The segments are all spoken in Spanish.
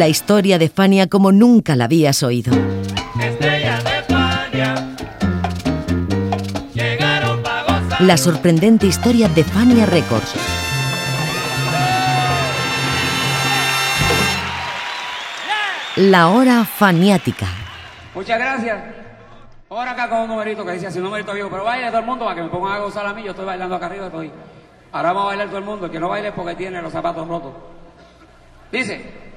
La historia de Fania como nunca la habías oído. La sorprendente historia de Fania Records. La hora faniática. Muchas gracias. Ahora acá con un numerito que dice así, un numerito viejo, pero baile todo el mundo para que me pongan a gozar a mí. Yo estoy bailando acá arriba, estoy. Ahora vamos a bailar todo el mundo. El que no baile es porque tiene los zapatos rotos. Dice.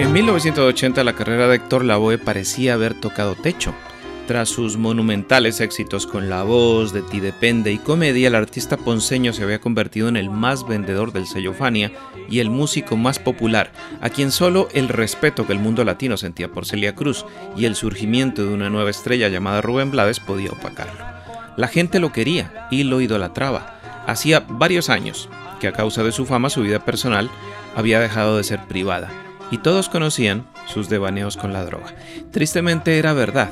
En 1980 la carrera de Héctor Lavoe parecía haber tocado techo. Tras sus monumentales éxitos con La Voz, De Ti Depende y Comedia, el artista ponceño se había convertido en el más vendedor del sello Fania y el músico más popular, a quien solo el respeto que el mundo latino sentía por Celia Cruz y el surgimiento de una nueva estrella llamada Rubén Blades podía opacarlo. La gente lo quería y lo idolatraba. Hacía varios años que a causa de su fama su vida personal había dejado de ser privada y todos conocían sus devaneos con la droga. Tristemente era verdad,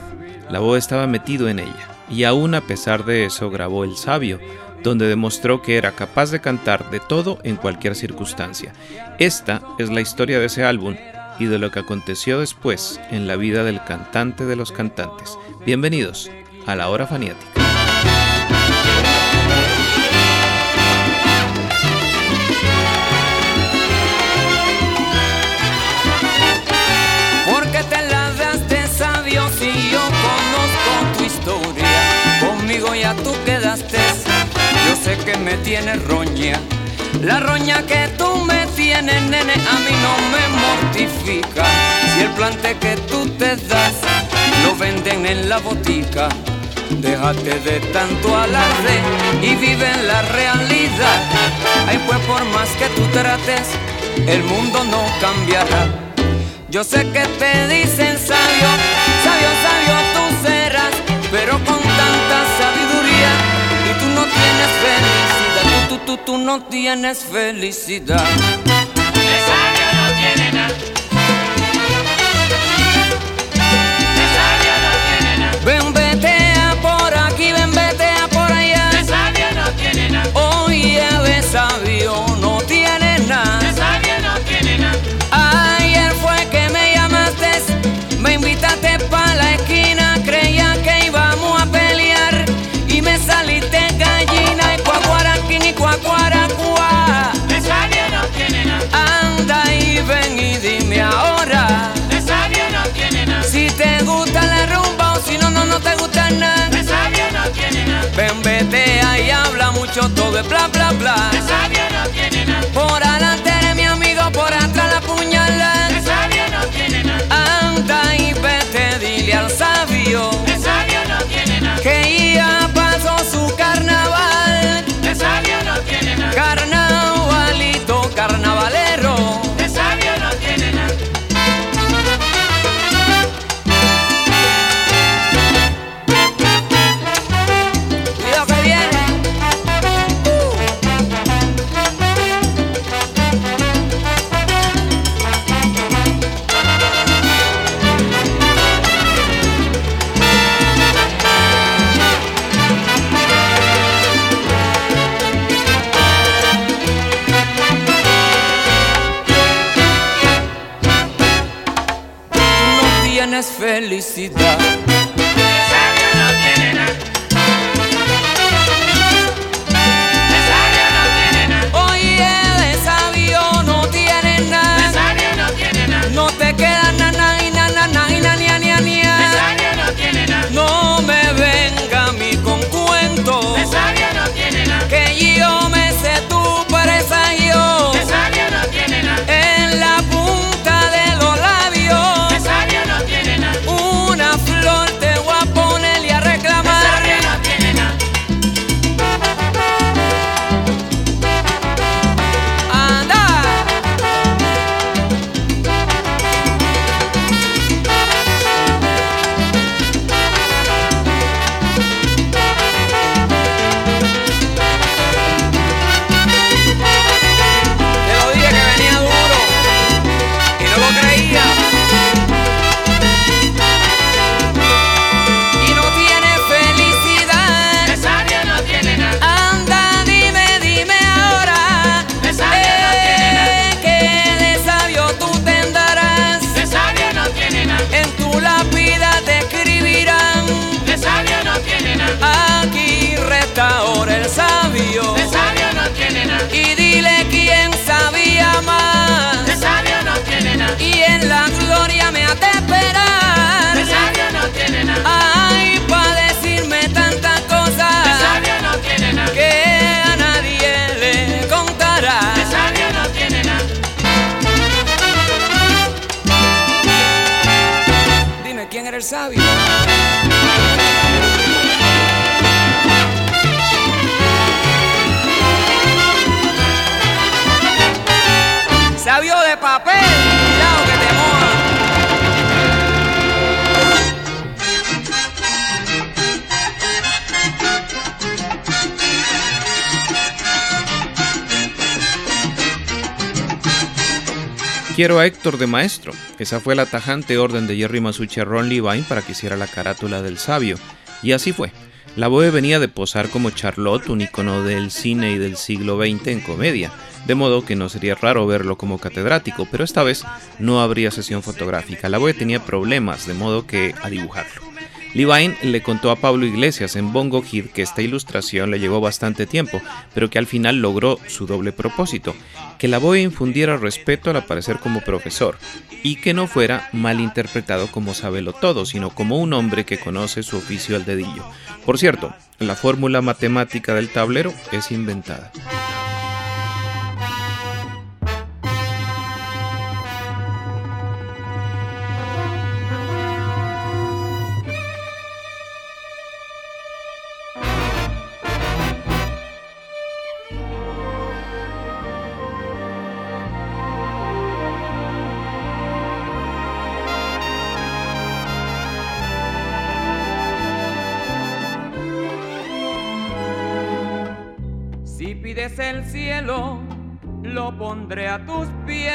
la voz estaba metido en ella, y aún a pesar de eso grabó El Sabio, donde demostró que era capaz de cantar de todo en cualquier circunstancia. Esta es la historia de ese álbum y de lo que aconteció después en la vida del cantante de los cantantes. Bienvenidos a la hora faniática. Que me tienes roña. La roña que tú me tienes, nene, a mí no me mortifica. Si el plante que tú te das lo venden en la botica. Déjate de tanto alarde y vive en la realidad. Ay, pues por más que tú trates, el mundo no cambiará. Yo sé que te dicen sabio, sabio, sabio tienes felicidad, tú, tú, tú, tú no tienes felicidad. Sabio no tiene nada. Sabio no tiene nada. Ven, vete a por aquí, ven, vete a por allá. Sabio no tiene nada. Oye, sabio no no, te gusta nada. De sabio no tiene nada. Ven, vete ahí, habla mucho, todo es bla, bla, bla. De sabio no tiene nada. Por adelante eres mi amigo, por atrás la puñalada. De sabio no tiene nada. Anda y vete, dile al sabio De sabio no tiene nada. que ya pasó su carnaval. De sabio no tiene nada. Carnavalito, carnavalero. Quiero a Héctor de maestro. Esa fue la tajante orden de Jerry Masucci a Ron Levine para que hiciera la carátula del sabio. Y así fue. La Boe venía de posar como Charlotte, un icono del cine y del siglo XX en comedia, de modo que no sería raro verlo como catedrático, pero esta vez no habría sesión fotográfica. La Boe tenía problemas, de modo que a dibujarlo. Levine le contó a Pablo Iglesias en Bongo Hit que esta ilustración le llevó bastante tiempo, pero que al final logró su doble propósito, que la Boe infundiera respeto al aparecer como profesor y que no fuera mal interpretado como sabelo todo, sino como un hombre que conoce su oficio al dedillo. Por cierto, la fórmula matemática del tablero es inventada. El cielo, lo pondré a tus pies.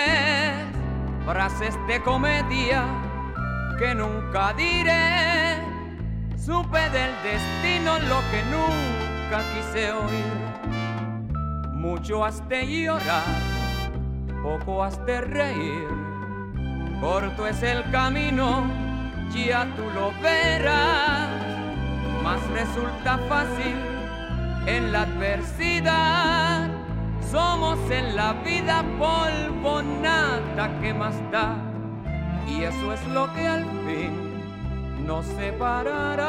Frases de comedia que nunca diré. Supe del destino lo que nunca quise oír. Mucho has de llorar, poco has de reír. Corto es el camino, ya tú lo verás. Más resulta fácil en la adversidad. Somos en la vida polvo, nada que más da. Y eso es lo que al fin nos separará.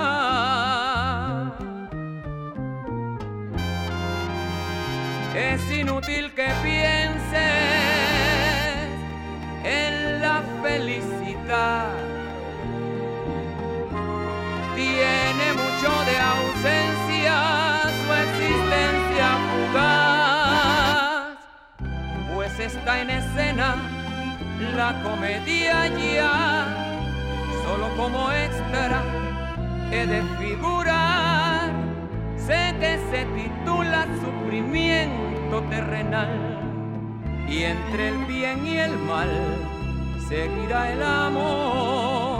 Es inútil que pienses en la felicidad. Tiene mucho de ausencia está en escena la comedia ya, solo como extra he de figurar, sé que se titula Sufrimiento terrenal, y entre el bien y el mal seguirá el amor.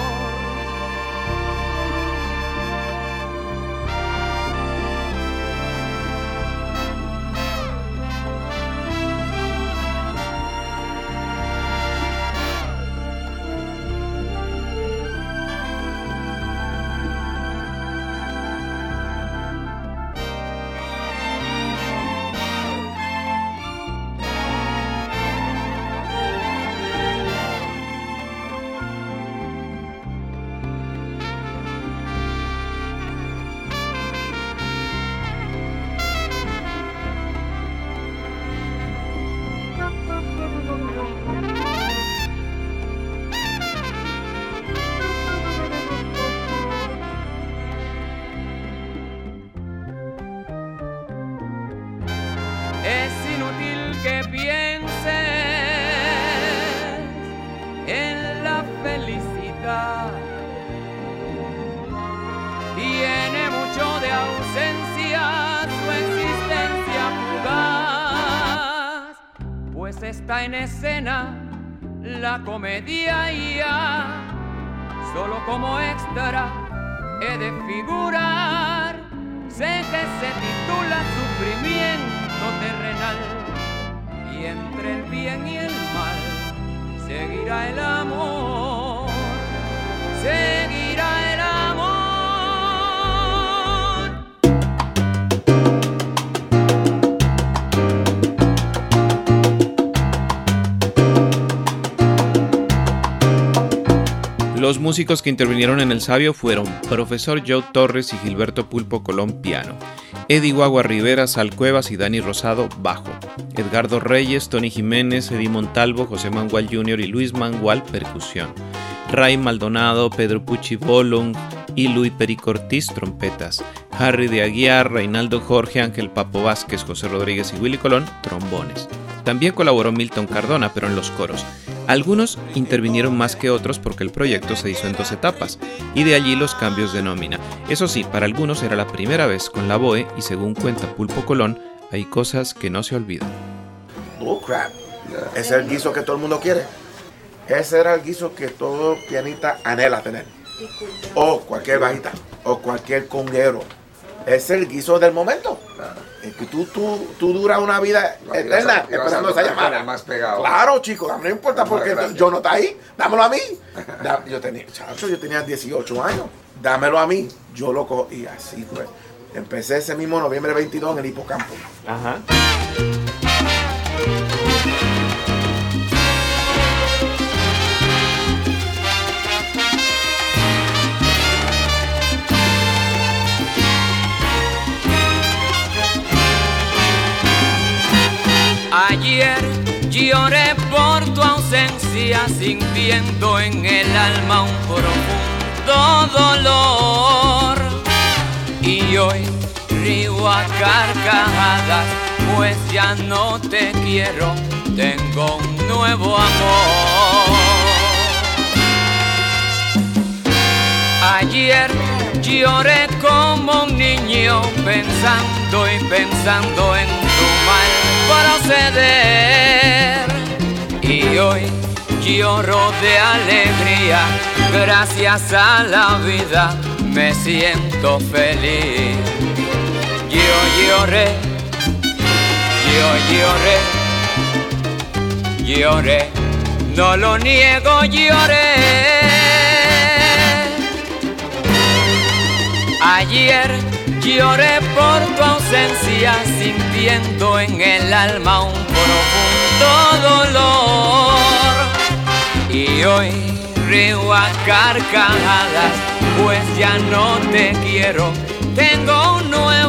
Como extra Los músicos que intervinieron en El Sabio fueron Profesor Joe Torres y Gilberto Pulpo Colón piano, Eddie Guagua Rivera, Sal Cuevas y Dani Rosado bajo, Edgardo Reyes, Tony Jiménez, Eddie Montalvo, José Mangual Jr. y Luis Mangual percusión, Ray Maldonado, Pedro Pucci Bolong y Luis Pericortiz trompetas, Harry de Aguiar, Reinaldo Jorge, Ángel Papo Vázquez, José Rodríguez y Willy Colón trombones. También colaboró Milton Cardona, pero en los coros. Algunos intervinieron más que otros porque el proyecto se hizo en dos etapas, y de allí los cambios de nómina. Eso sí, para algunos era la primera vez con la BOE y según cuenta Pulpo Colón, hay cosas que no se olvidan. Oh crap. Ese es el guiso que todo el mundo quiere. Ese era el guiso que todo pianista anhela tener. O cualquier bajita. O cualquier conguero. Es el guiso del momento. Es que tú, tú, tú duras una vida eterna esperando esa llamada. Más pegado. Claro, chicos, no importa porque yo no está ahí. Dámelo a mí. yo tenía, chacho, yo tenía 18 años. Dámelo a mí. Yo lo cojo. Y así fue. Empecé ese mismo noviembre 22 en el hipocampo. Ajá. Ayer lloré por tu ausencia, sintiendo en el alma un profundo dolor. Y hoy río a carcajadas, pues ya no te quiero, tengo un nuevo amor. Ayer lloré como un niño pensando y pensando en tu mal proceder y hoy lloro de alegría, gracias a la vida me siento feliz. Yo lloré, yo lloré, lloré, no lo niego, lloré. Ayer Lloré por tu ausencia, sintiendo en el alma un profundo dolor. Y hoy río a carcajadas, pues ya no te quiero, tengo un nuevo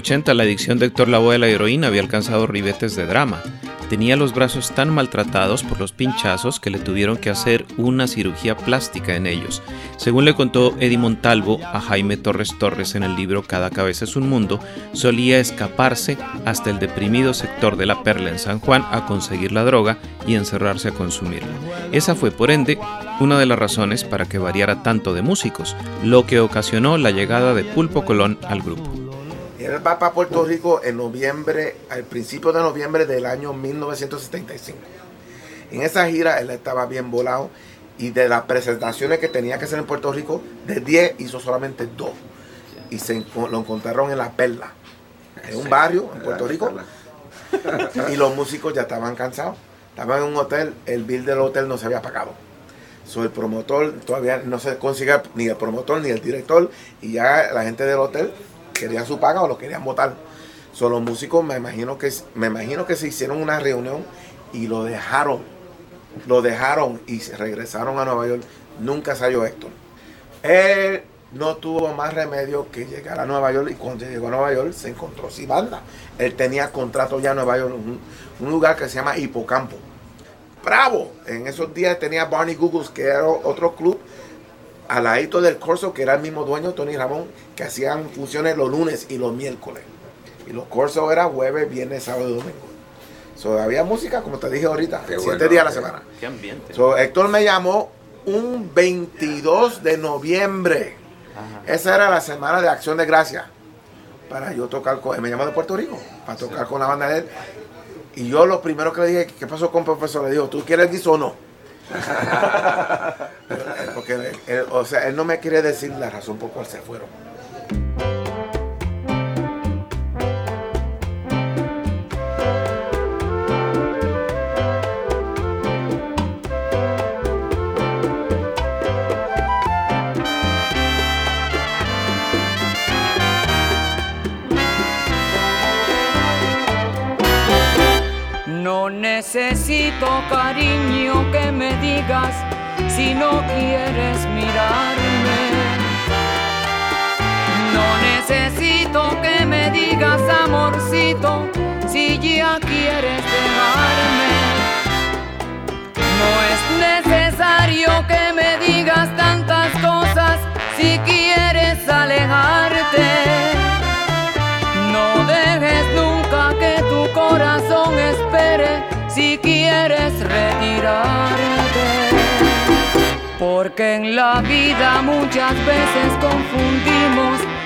1980 la adicción de Héctor Lavoe a la heroína había alcanzado ribetes de drama. Tenía los brazos tan maltratados por los pinchazos que le tuvieron que hacer una cirugía plástica en ellos. Según le contó Eddie Montalvo a Jaime Torres Torres en el libro Cada cabeza es un mundo, solía escaparse hasta el deprimido sector de la Perla en San Juan a conseguir la droga y encerrarse a consumirla. Esa fue, por ende, una de las razones para que variara tanto de músicos, lo que ocasionó la llegada de Pulpo Colón al grupo. Él va para Puerto Rico en noviembre, al principio de noviembre del año 1975. En esa gira él estaba bien volado y de las presentaciones que tenía que hacer en Puerto Rico, de 10 hizo solamente 2. Y se lo encontraron en La Perla, en un barrio en Puerto Rico. Y los músicos ya estaban cansados. Estaban en un hotel, el bill del hotel no se había pagado. So, el promotor todavía no se consigue ni el promotor ni el director y ya la gente del hotel querían su paga o lo querían votar. Son los músicos, me imagino que me imagino que se hicieron una reunión y lo dejaron. Lo dejaron y se regresaron a Nueva York. Nunca salió Héctor. Él no tuvo más remedio que llegar a Nueva York y cuando llegó a Nueva York se encontró sin banda. Él tenía contrato ya en Nueva York, un, un lugar que se llama Hipocampo. Bravo. En esos días tenía Barney Googles, que era otro club al ladito del Corso, que era el mismo dueño, Tony Ramón, que hacían funciones los lunes y los miércoles. Y los Corsos era jueves, viernes, sábado y domingo. So, había música, como te dije ahorita, Qué siete bueno, días a la semana. Qué ambiente. So, Héctor me llamó un 22 de noviembre. Esa era la semana de Acción de Gracia. Para yo tocar con él. Me llamó de Puerto Rico. Para tocar con la banda de él. Y yo lo primero que le dije, ¿qué pasó con el profesor? Le dijo, ¿tú quieres guiso o no? Porque él, él- o sea, él no me quiere decir la razón por cual se fueron. No necesito cariño que me digas si no quieres mirarme. Necesito que me digas amorcito si ya quieres dejarme. No es necesario que me digas tantas cosas si quieres alejarte. No dejes nunca que tu corazón espere si quieres retirarte. Porque en la vida muchas veces confundimos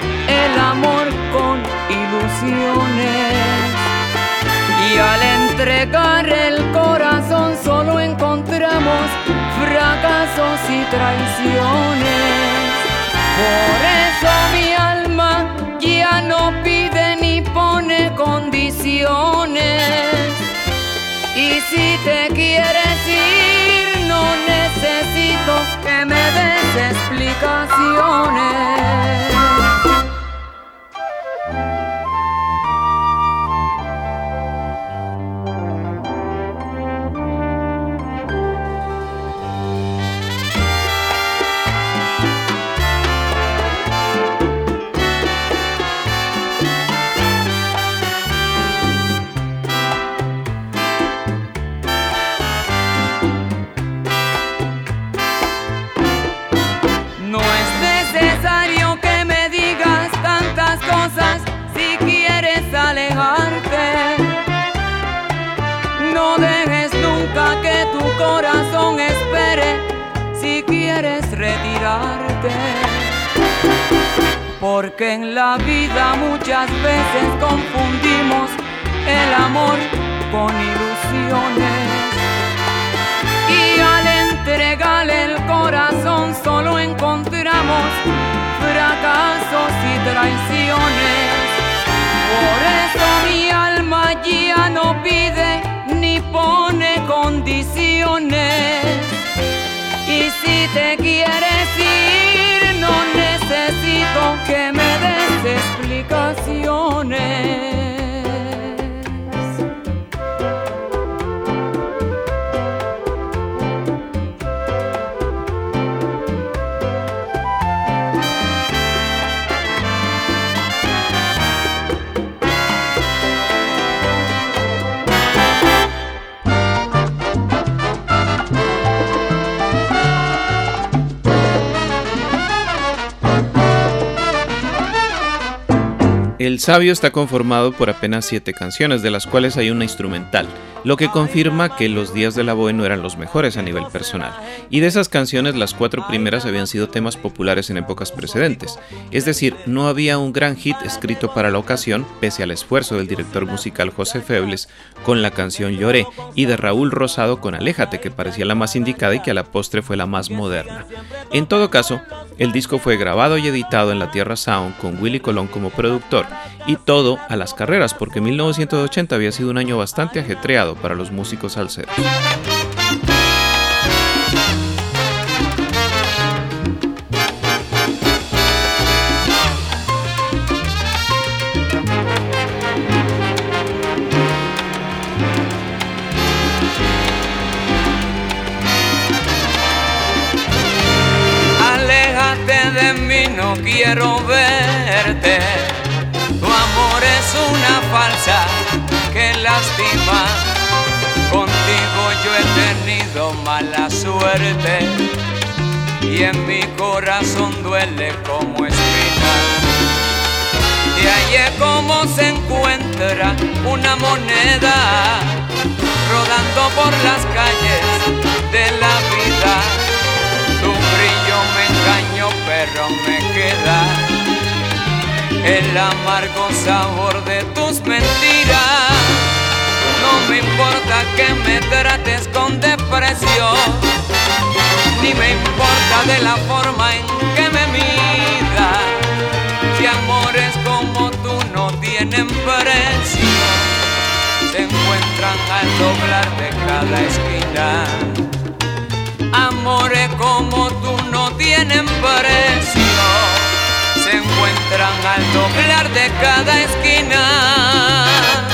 el amor con ilusiones. Y al entregar el corazón solo encontramos fracasos y traiciones. Por eso mi alma ya no pide ni pone condiciones. Y si te quieres ir, no necesito que me des explicaciones. Corazón espere si quieres retirarte. Porque en la vida muchas veces confundimos el amor con ilusiones. Y al entregarle el corazón solo encontramos fracasos y traiciones. Por eso mi alma ya no pide ni pone condiciones. El Sabio está conformado por apenas siete canciones, de las cuales hay una instrumental, lo que confirma que los días de la Boe no eran los mejores a nivel personal. Y de esas canciones, las cuatro primeras habían sido temas populares en épocas precedentes. Es decir, no había un gran hit escrito para la ocasión, pese al esfuerzo del director musical José Febles con la canción Lloré y de Raúl Rosado con Aléjate, que parecía la más indicada y que a la postre fue la más moderna. En todo caso, el disco fue grabado y editado en la Tierra Sound con Willy Colón como productor y todo a las carreras porque 1980 había sido un año bastante ajetreado para los músicos salseros. Y en mi corazón duele como espina. De ahí es como se encuentra una moneda rodando por las calles de la vida. Tu brillo me engañó, pero me queda el amargo sabor de tus mentiras. No me importa que me trates con depresión, ni me importa de la forma en que me miras. Si amores como tú no tienen precio, se encuentran al doblar de cada esquina. Amores como tú no tienen precio, se encuentran al doblar de cada esquina.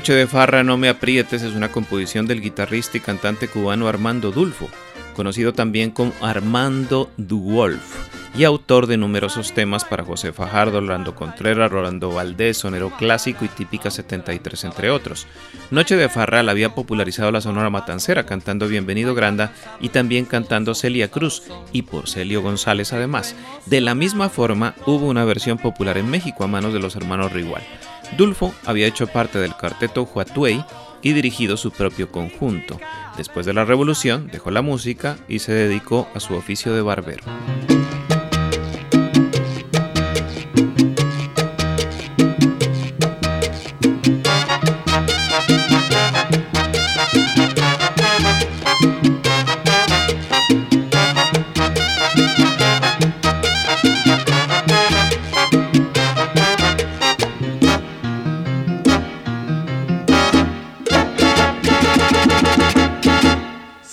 Noche de Farra, no me aprietes es una composición del guitarrista y cantante cubano Armando Dulfo, conocido también como Armando Duwolf y autor de numerosos temas para José Fajardo, Orlando Contreras, Rolando Valdés, Sonero Clásico y Típica 73, entre otros. Noche de Farra la había popularizado la Sonora Matancera cantando Bienvenido Granda y también cantando Celia Cruz y por Celio González además. De la misma forma, hubo una versión popular en México a manos de los hermanos Rigual. Dulfo había hecho parte del cuarteto Huatuey y dirigido su propio conjunto. Después de la revolución, dejó la música y se dedicó a su oficio de barbero.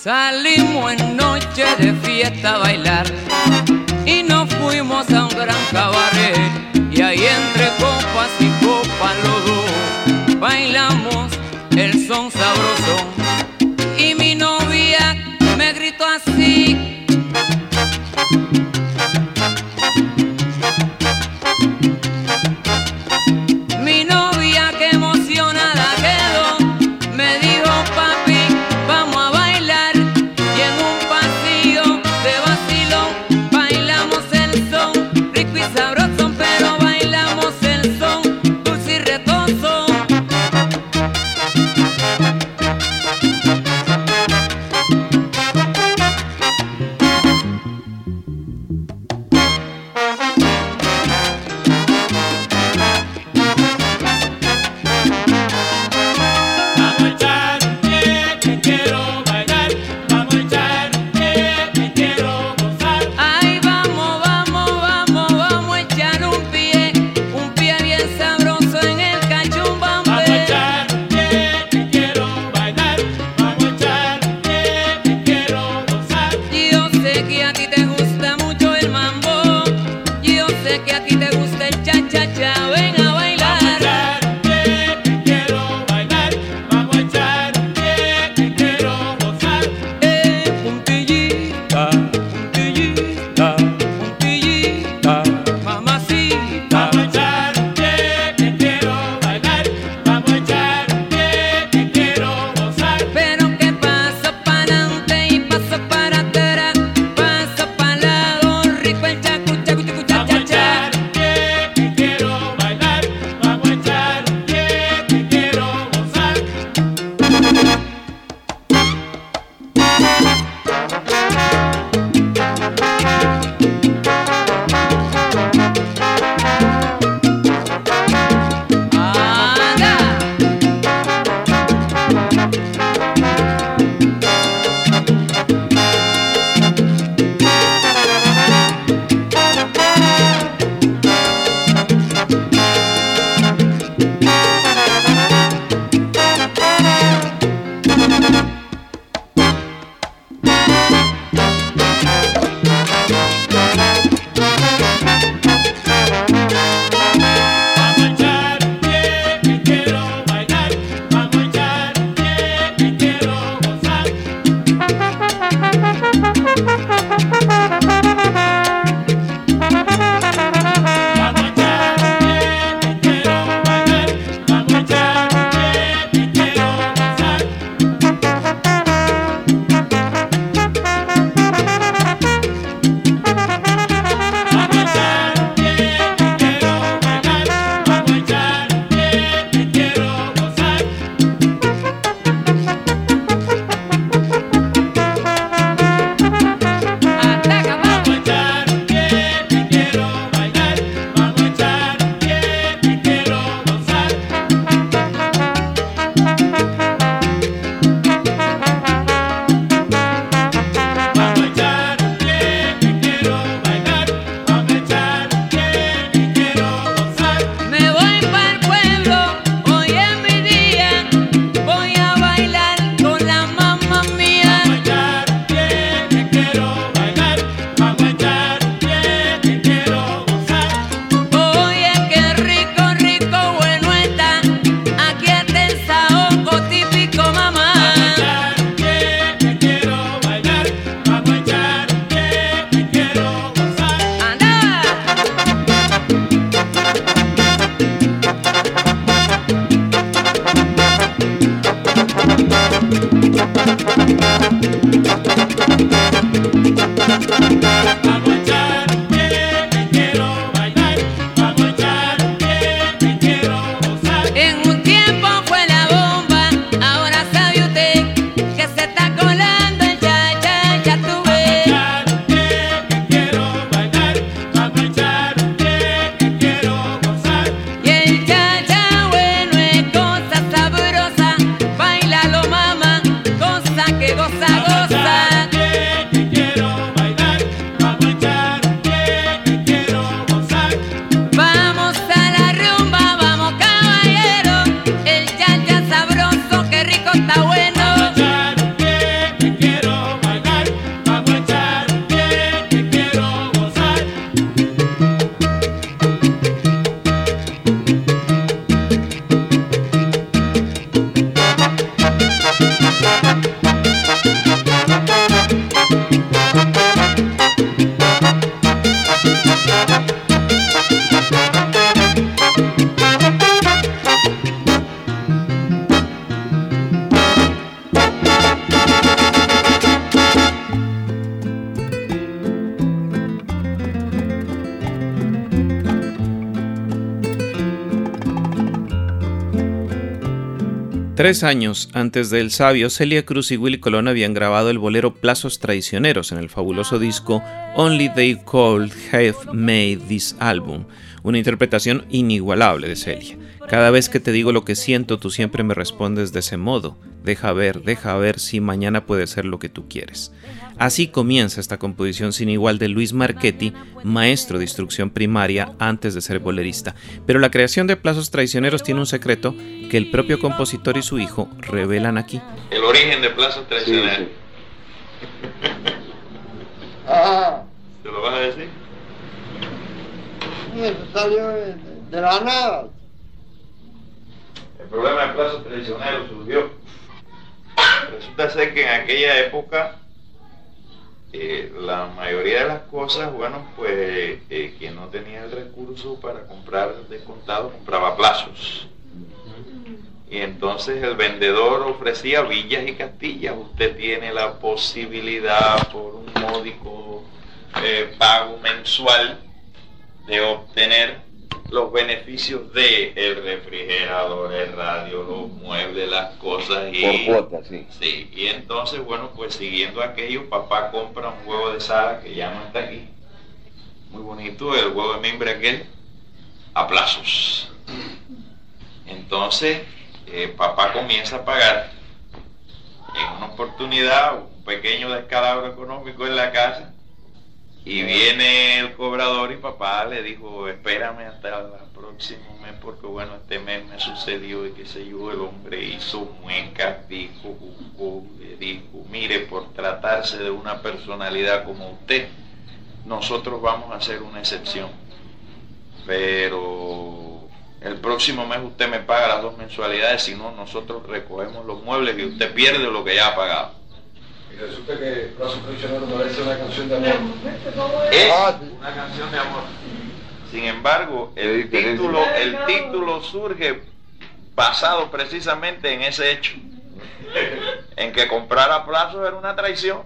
Salimos en noche de fiesta a bailar y nos fuimos a un gran cabaret. Y ahí entre copas y copas los dos bailamos el son sabroso Años antes del sabio, Celia Cruz y Willy Colón habían grabado el bolero Plazos Traicioneros en el fabuloso disco Only They Could Have Made This Album, una interpretación inigualable de Celia. Cada vez que te digo lo que siento, tú siempre me respondes de ese modo. Deja ver, deja ver si mañana puede ser lo que tú quieres. Así comienza esta composición sin igual de Luis Marchetti, maestro de instrucción primaria antes de ser bolerista. Pero la creación de Plazos Traicioneros tiene un secreto que el propio compositor y su hijo revelan aquí. El origen de Plazos Traicioneros. Ah, ¿Te lo vas a decir? eso salió de la nada. El problema de Plazos Traicioneros surgió. Resulta ser que en aquella época eh, la mayoría de las cosas, bueno, pues eh, quien no tenía el recurso para comprar descontado compraba plazos. Y entonces el vendedor ofrecía villas y castillas. Usted tiene la posibilidad por un módico eh, pago mensual de obtener los beneficios de el refrigerador, el radio, los muebles, las cosas y Por cuota, sí. Sí, y entonces, bueno, pues siguiendo aquello, papá compra un huevo de sala que ya no está aquí. Muy bonito, el huevo de mimbre aquel, a plazos. Entonces, eh, papá comienza a pagar en una oportunidad un pequeño descalabro económico en la casa y viene el cobrador y papá le dijo, espérame hasta el próximo mes porque bueno, este mes me sucedió y qué sé yo, el hombre hizo muecas, dijo, le dijo, mire, por tratarse de una personalidad como usted, nosotros vamos a hacer una excepción. Pero el próximo mes usted me paga las dos mensualidades, si no, nosotros recogemos los muebles y usted pierde lo que ya ha pagado. Y resulta que Plazo parece una canción de amor. Es Ah, una canción de amor. Sin embargo, el título, el título surge basado precisamente en ese hecho. En que comprar a plazos era una traición.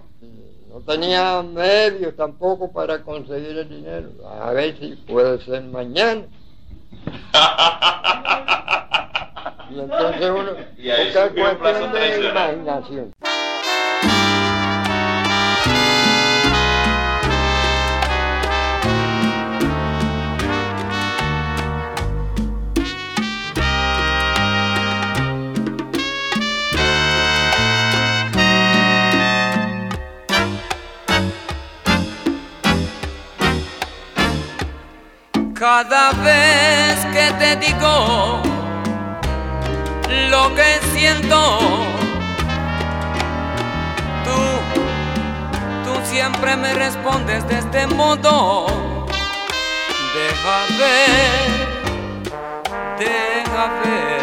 No tenía medios tampoco para conseguir el dinero. A ver si puede ser mañana. Y entonces uno, Y ahí es plazo cuestión de imaginación. Cada vez que te digo lo que siento, tú, tú siempre me respondes de este modo. Deja ver, deja ver,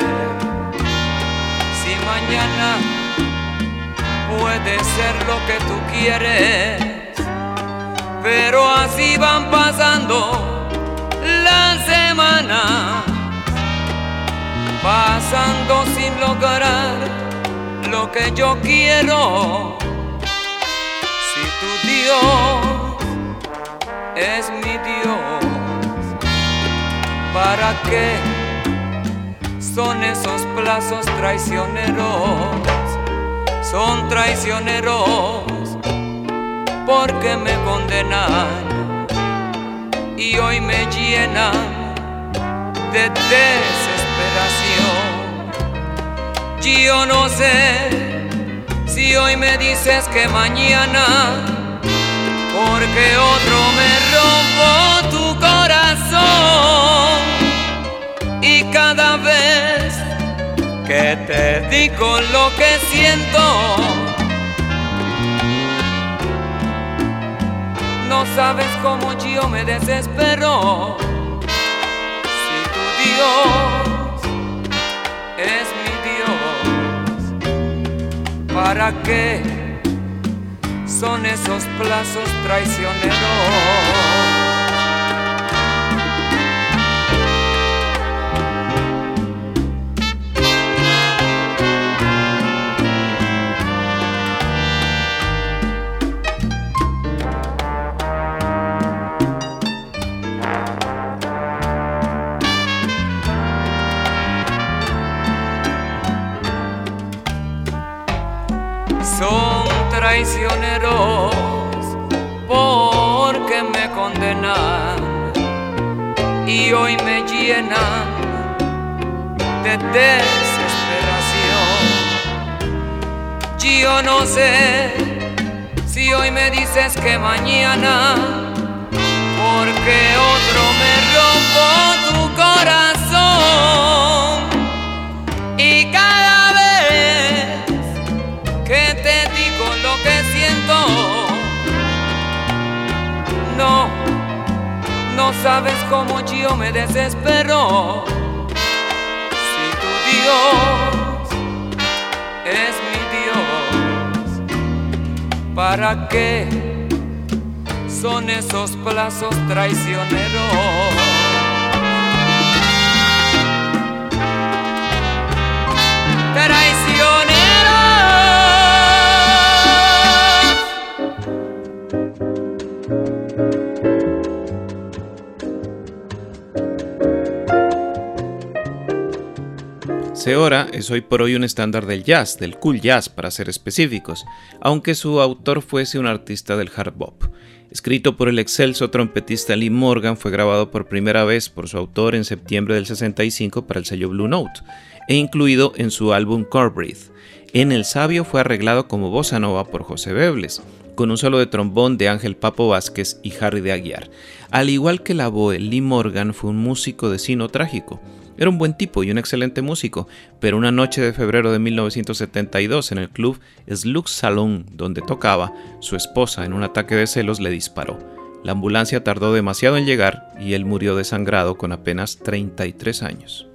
si mañana puede ser lo que tú quieres, pero así van pasando semana pasando sin lograr lo que yo quiero. Si tu Dios es mi Dios, ¿para qué son esos plazos traicioneros? Son traicioneros porque me condenan y hoy me llena de desesperación. Yo no sé si hoy me dices que mañana, porque otro me robó tu corazón. Y cada vez que te digo lo que siento, no sabes cómo yo me desespero. Dios es mi Dios, ¿para qué son esos plazos traicioneros? Traicioneros porque me condenan y hoy me llenan de desesperación. Yo no sé si hoy me dices que mañana, porque otro me rompo tu corazón no sabes cómo yo me desespero. Si tu Dios es mi Dios, ¿para qué son esos plazos traicioneros? Es hoy por hoy un estándar del jazz, del cool jazz para ser específicos, aunque su autor fuese un artista del hard bop. Escrito por el excelso trompetista Lee Morgan, fue grabado por primera vez por su autor en septiembre del 65 para el sello Blue Note e incluido en su álbum Core Breath. En El Sabio fue arreglado como bossa nova por José Bebles, con un solo de trombón de Ángel Papo Vázquez y Harry de Aguiar. Al igual que la Boe, Lee Morgan fue un músico de sino trágico. Era un buen tipo y un excelente músico, pero una noche de febrero de 1972 en el club Slux Salon, donde tocaba, su esposa en un ataque de celos le disparó. La ambulancia tardó demasiado en llegar y él murió desangrado con apenas 33 años.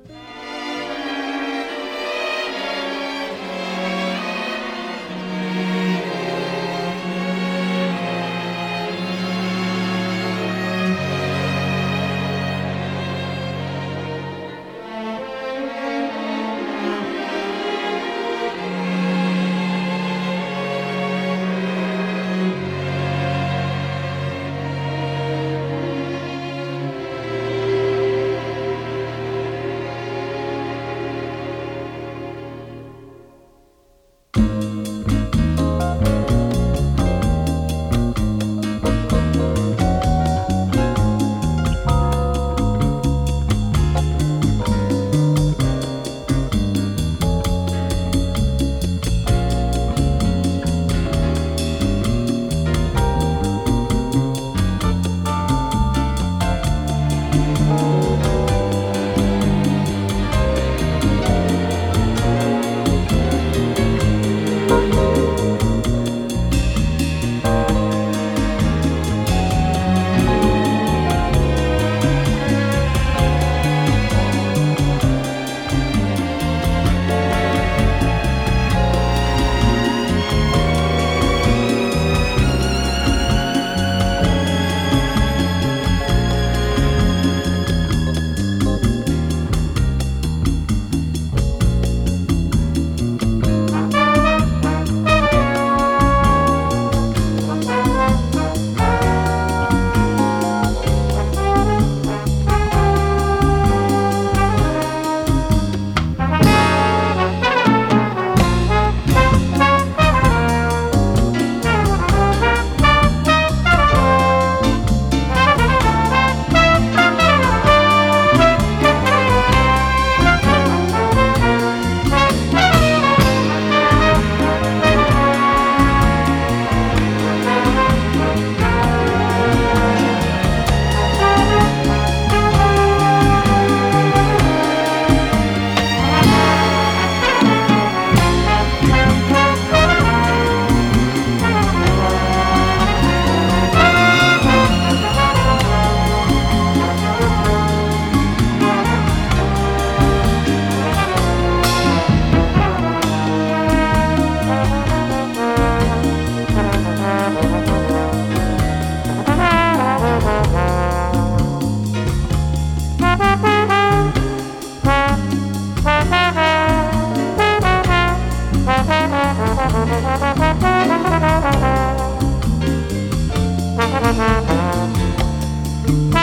thank you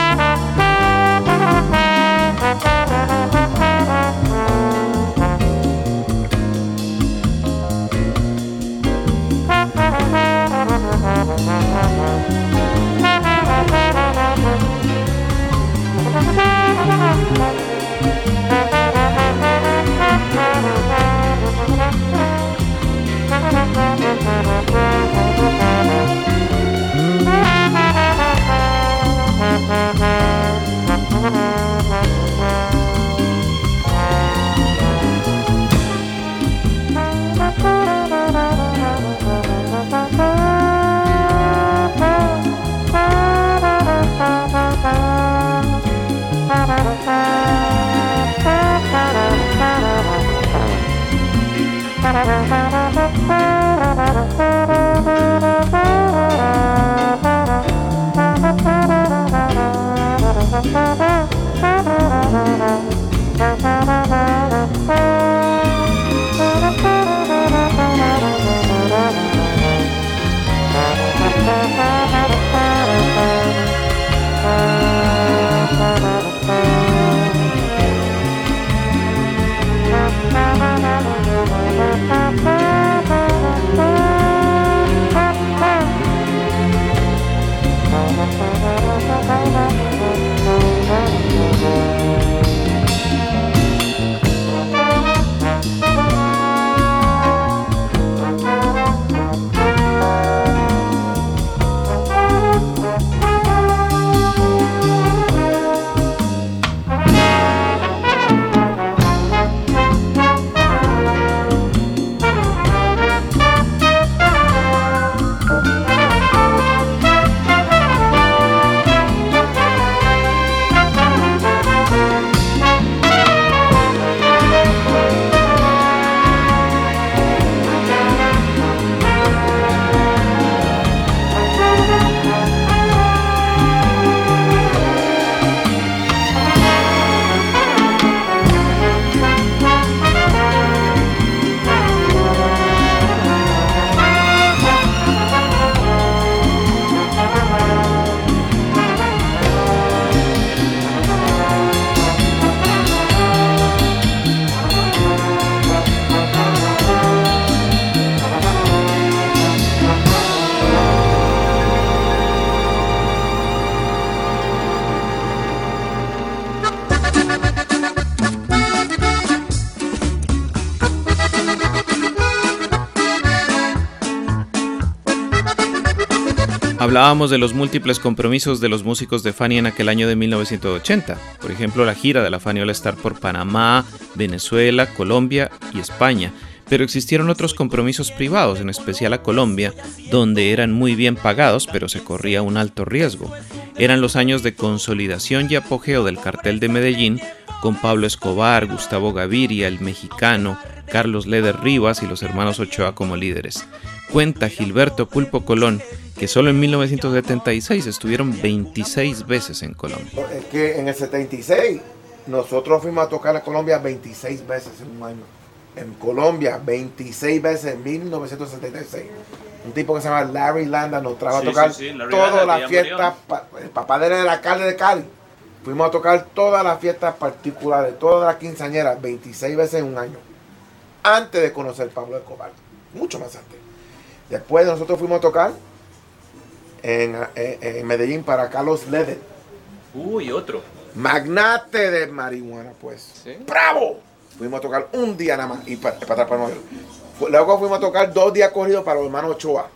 Hablábamos de los múltiples compromisos de los músicos de Fania en aquel año de 1980. Por ejemplo, la gira de la Fania All Star por Panamá, Venezuela, Colombia y España. Pero existieron otros compromisos privados, en especial a Colombia, donde eran muy bien pagados, pero se corría un alto riesgo. Eran los años de consolidación y apogeo del cartel de Medellín, con Pablo Escobar, Gustavo Gaviria, el mexicano, Carlos Leder Rivas y los hermanos Ochoa como líderes. Cuenta Gilberto Pulpo Colón que solo en 1976 estuvieron 26 veces en Colombia. Es que en el 76 nosotros fuimos a tocar a Colombia 26 veces en un año. En Colombia, 26 veces en 1976. Un tipo que se llama Larry Landa nos trajo a tocar sí, sí, Larry toda Landa, la Villa fiesta. pa- El papá de él era el alcalde de Cali. Fuimos a tocar todas las fiestas particulares, todas las quinceañeras, 26 veces en un año. Antes de conocer Pablo Escobar. Mucho más antes. Después nosotros fuimos a tocar en, Medellín para Carlos Leder. Uy, otro. Magnate de marihuana, pues. ¡Bravo! Fuimos a tocar un día nada más y para, para para Luego fuimos a tocar dos días corridos para los hermanos Ochoa.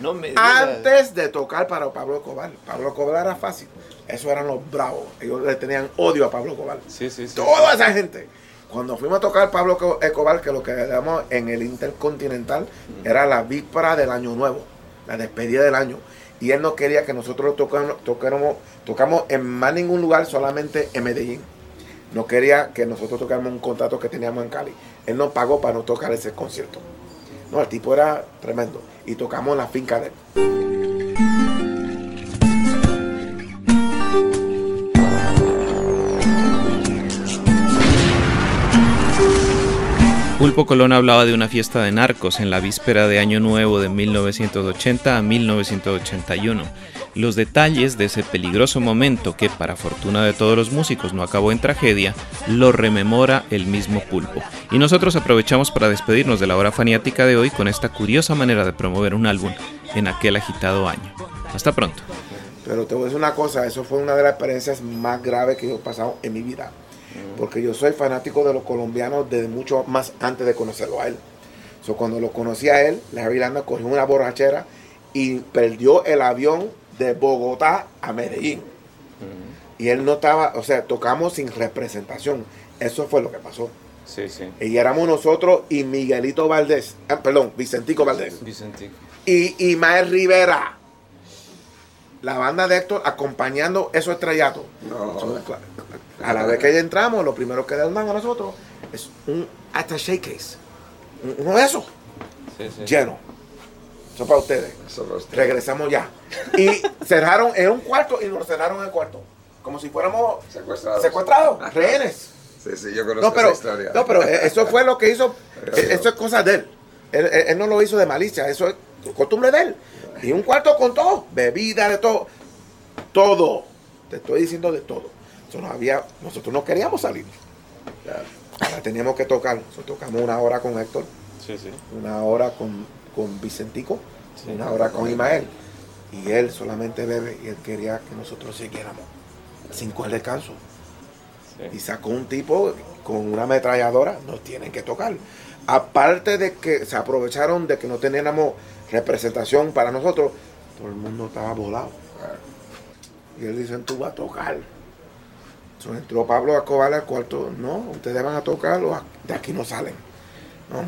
No me Antes de tocar para Pablo Escobar. Pablo Escobar era fácil. Esos eran los bravos. Ellos le tenían odio a Pablo Escobar. Sí, sí, sí. Toda esa gente. Cuando fuimos a tocar Pablo Co- Escobar, que lo que damos en el Intercontinental era la víspera del Año Nuevo, la despedida del año. Y él no quería que nosotros tocáramos, tocamos en más ningún lugar, solamente en Medellín. No quería que nosotros tocáramos un contrato que teníamos en Cali. Él nos pagó para no tocar ese concierto. No, el tipo era tremendo. Y tocamos en la finca de él. Pulpo Colón hablaba de una fiesta de narcos en la víspera de Año Nuevo de 1980 a 1981. Los detalles de ese peligroso momento que, para fortuna de todos los músicos, no acabó en tragedia, lo rememora el mismo Pulpo. Y nosotros aprovechamos para despedirnos de la hora faniática de hoy con esta curiosa manera de promover un álbum en aquel agitado año. Hasta pronto. Pero te voy a decir una cosa, eso fue una de las experiencias más graves que yo he pasado en mi vida. Porque yo soy fanático de los colombianos desde mucho más antes de conocerlo a él. So, cuando lo conocí a él, Larry Landa cogió una borrachera y perdió el avión de Bogotá a Medellín. Y él no estaba, o sea, tocamos sin representación. Eso fue lo que pasó. Sí, sí. Y éramos nosotros y Miguelito Valdés, ah, perdón, Vicentico Valdés. Vicentico. Y Imael Rivera. La banda de Héctor acompañando esos estrellatos. A la vez que ya entramos, lo primero que dan a nosotros es un attaché case. un- uno de esos, Sí, sí. lleno. Eso para ustedes. Eso para usted. Regresamos ya. Y cerraron en un cuarto y nos cerraron en el cuarto. Como si fuéramos Secuestrados. secuestrados, rehenes. Sí, sí, yo conozco No, pero, esa historia. no, pero eh, eso fue lo que hizo. Eh, Eso es cosa de él- él no lo hizo de malicia, eso es costumbre de él. Y un cuarto con todo, bebida, de todo. Todo. Te estoy diciendo de todo. Eso no había, nosotros no queríamos salir. Ahora teníamos que tocar. Nosotros tocamos una hora con Héctor, Sí, sí. una hora con, con Vicentico, una hora con Ismael. Y él solamente bebe y él quería que nosotros siguiéramos. Cinco el descanso. Y sacó un tipo con una ametralladora, nos tienen que tocar. Aparte de que se aprovecharon de que no teníamos representación para nosotros, todo el mundo estaba volado. Y él dice, tú vas a tocar. Entonces entró Pablo a cobarle al cuarto. No, ustedes van a tocar, de aquí no salen. No,